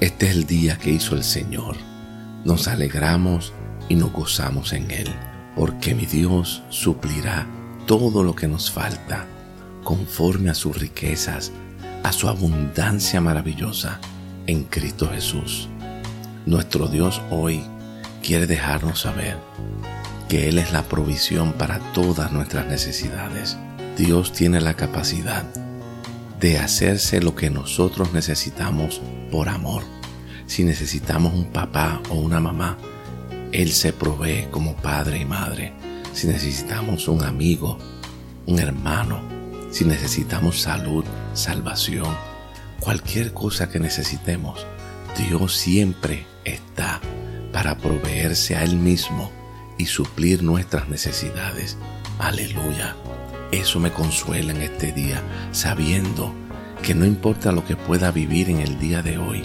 Este es el día que hizo el Señor. Nos alegramos y nos gozamos en Él, porque mi Dios suplirá todo lo que nos falta, conforme a sus riquezas, a su abundancia maravillosa en Cristo Jesús. Nuestro Dios hoy quiere dejarnos saber que Él es la provisión para todas nuestras necesidades. Dios tiene la capacidad de hacerse lo que nosotros necesitamos por amor. Si necesitamos un papá o una mamá, Él se provee como padre y madre. Si necesitamos un amigo, un hermano, si necesitamos salud, salvación, cualquier cosa que necesitemos, Dios siempre está para proveerse a Él mismo y suplir nuestras necesidades. Aleluya. Eso me consuela en este día, sabiendo que no importa lo que pueda vivir en el día de hoy,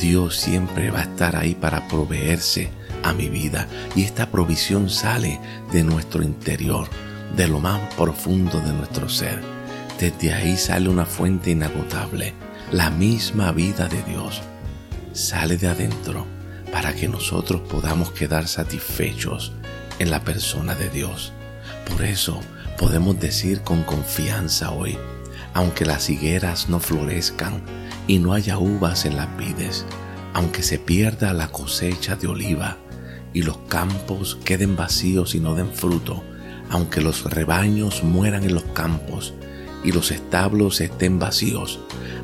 Dios siempre va a estar ahí para proveerse a mi vida y esta provisión sale de nuestro interior, de lo más profundo de nuestro ser. Desde ahí sale una fuente inagotable, la misma vida de Dios. Sale de adentro para que nosotros podamos quedar satisfechos en la persona de Dios. Por eso podemos decir con confianza hoy, aunque las higueras no florezcan y no haya uvas en las vides, aunque se pierda la cosecha de oliva y los campos queden vacíos y no den fruto, aunque los rebaños mueran en los campos y los establos estén vacíos,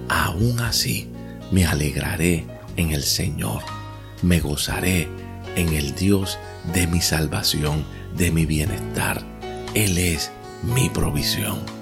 aún así me alegraré en el Señor me gozaré en el Dios de mi salvación, de mi bienestar. Él es mi provisión.